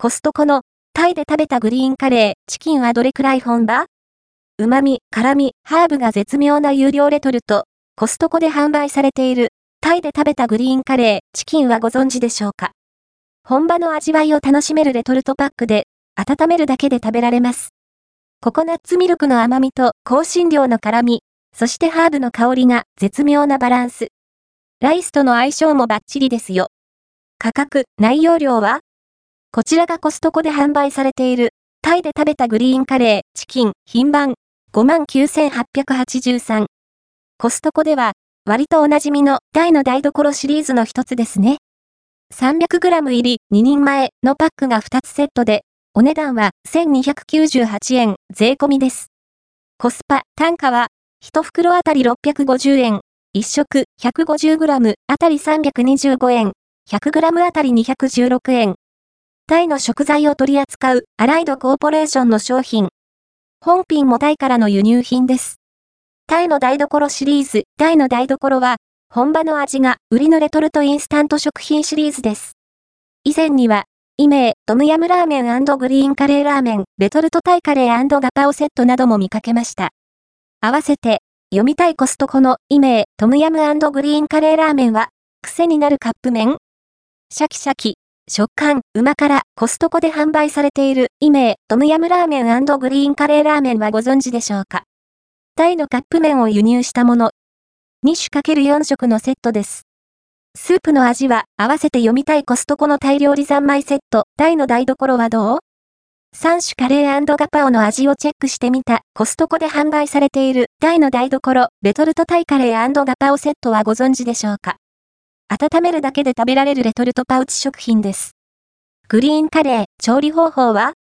コストコのタイで食べたグリーンカレー、チキンはどれくらい本場？旨味、辛味、ハーブが絶妙な有料レトルト、コストコで販売されている、タイで食べたグリーンカレー、チキンはご存知でしょうか？本場の味わいを楽しめるレトルトパックで、温めるだけで食べられます。ココナッツミルクの甘みと香辛料の辛み、そしてハーブの香りが絶妙なバランス。ライスとの相性もバッチリですよ。価格、内容量は？こちらがコストコで販売されている、タイで食べたグリーンカレー、チキン、品番、59,883。コストコでは、割とおなじみの大の台所シリーズの一つですね。300g 入り2人前のパックが2つセットで、お値段は1298円税込みです。コスパ、単価は、1袋あたり650円、1食 150g あたり325円、100g あたり216円。タイの食材を取り扱うアライドコーポレーションの商品。本品もタイからの輸入品です。タイの台所シリーズ、タイの台所は、本場の味が売りのレトルトインスタント食品シリーズです。以前には、イメー、トムヤムラーメングリーンカレーラーメン、レトルトタイカレーガパオセットなども見かけました。合わせて、読みたいコストコのイメー、トムヤムグリーンカレーラーメンは、癖になるカップ麺？シャキシャキ、食感、うま辛、コストコで販売されているイメー、トムヤムラーメングリーンカレーラーメンはご存知でしょうか？タイのカップ麺を輸入したもの。2種 ×4 食のセットです。スープの味は合わせて読みたいコストコのタイ料理三昧セット、タイの台所はどう ?3 種カレーガパオの味をチェックしてみたコストコで販売されているタイの台所、レトルトタイカレーガパオセットはご存知でしょうか？温めるだけで食べられるレトルトパウチ食品です。グリーンカレー、調理方法は？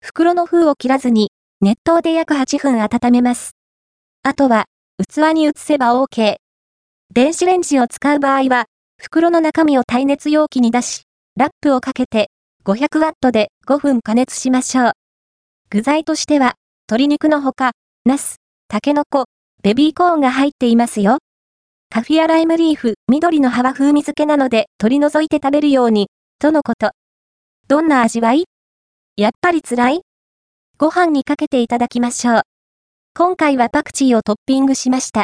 袋の封を切らずに、熱湯で約8分温めます。あとは、器に移せば OK。電子レンジを使う場合は、袋の中身を耐熱容器に出し、ラップをかけて、500ワットで5分加熱しましょう。具材としては、鶏肉のほか、ナス、タケノコ、ベビーコーンが入っていますよ。カフィアライムリーフ、緑の葉は風味付けなので取り除いて食べるように、とのこと。どんな味わい？やっぱり辛い？ご飯にかけていただきましょう。今回はパクチーをトッピングしました。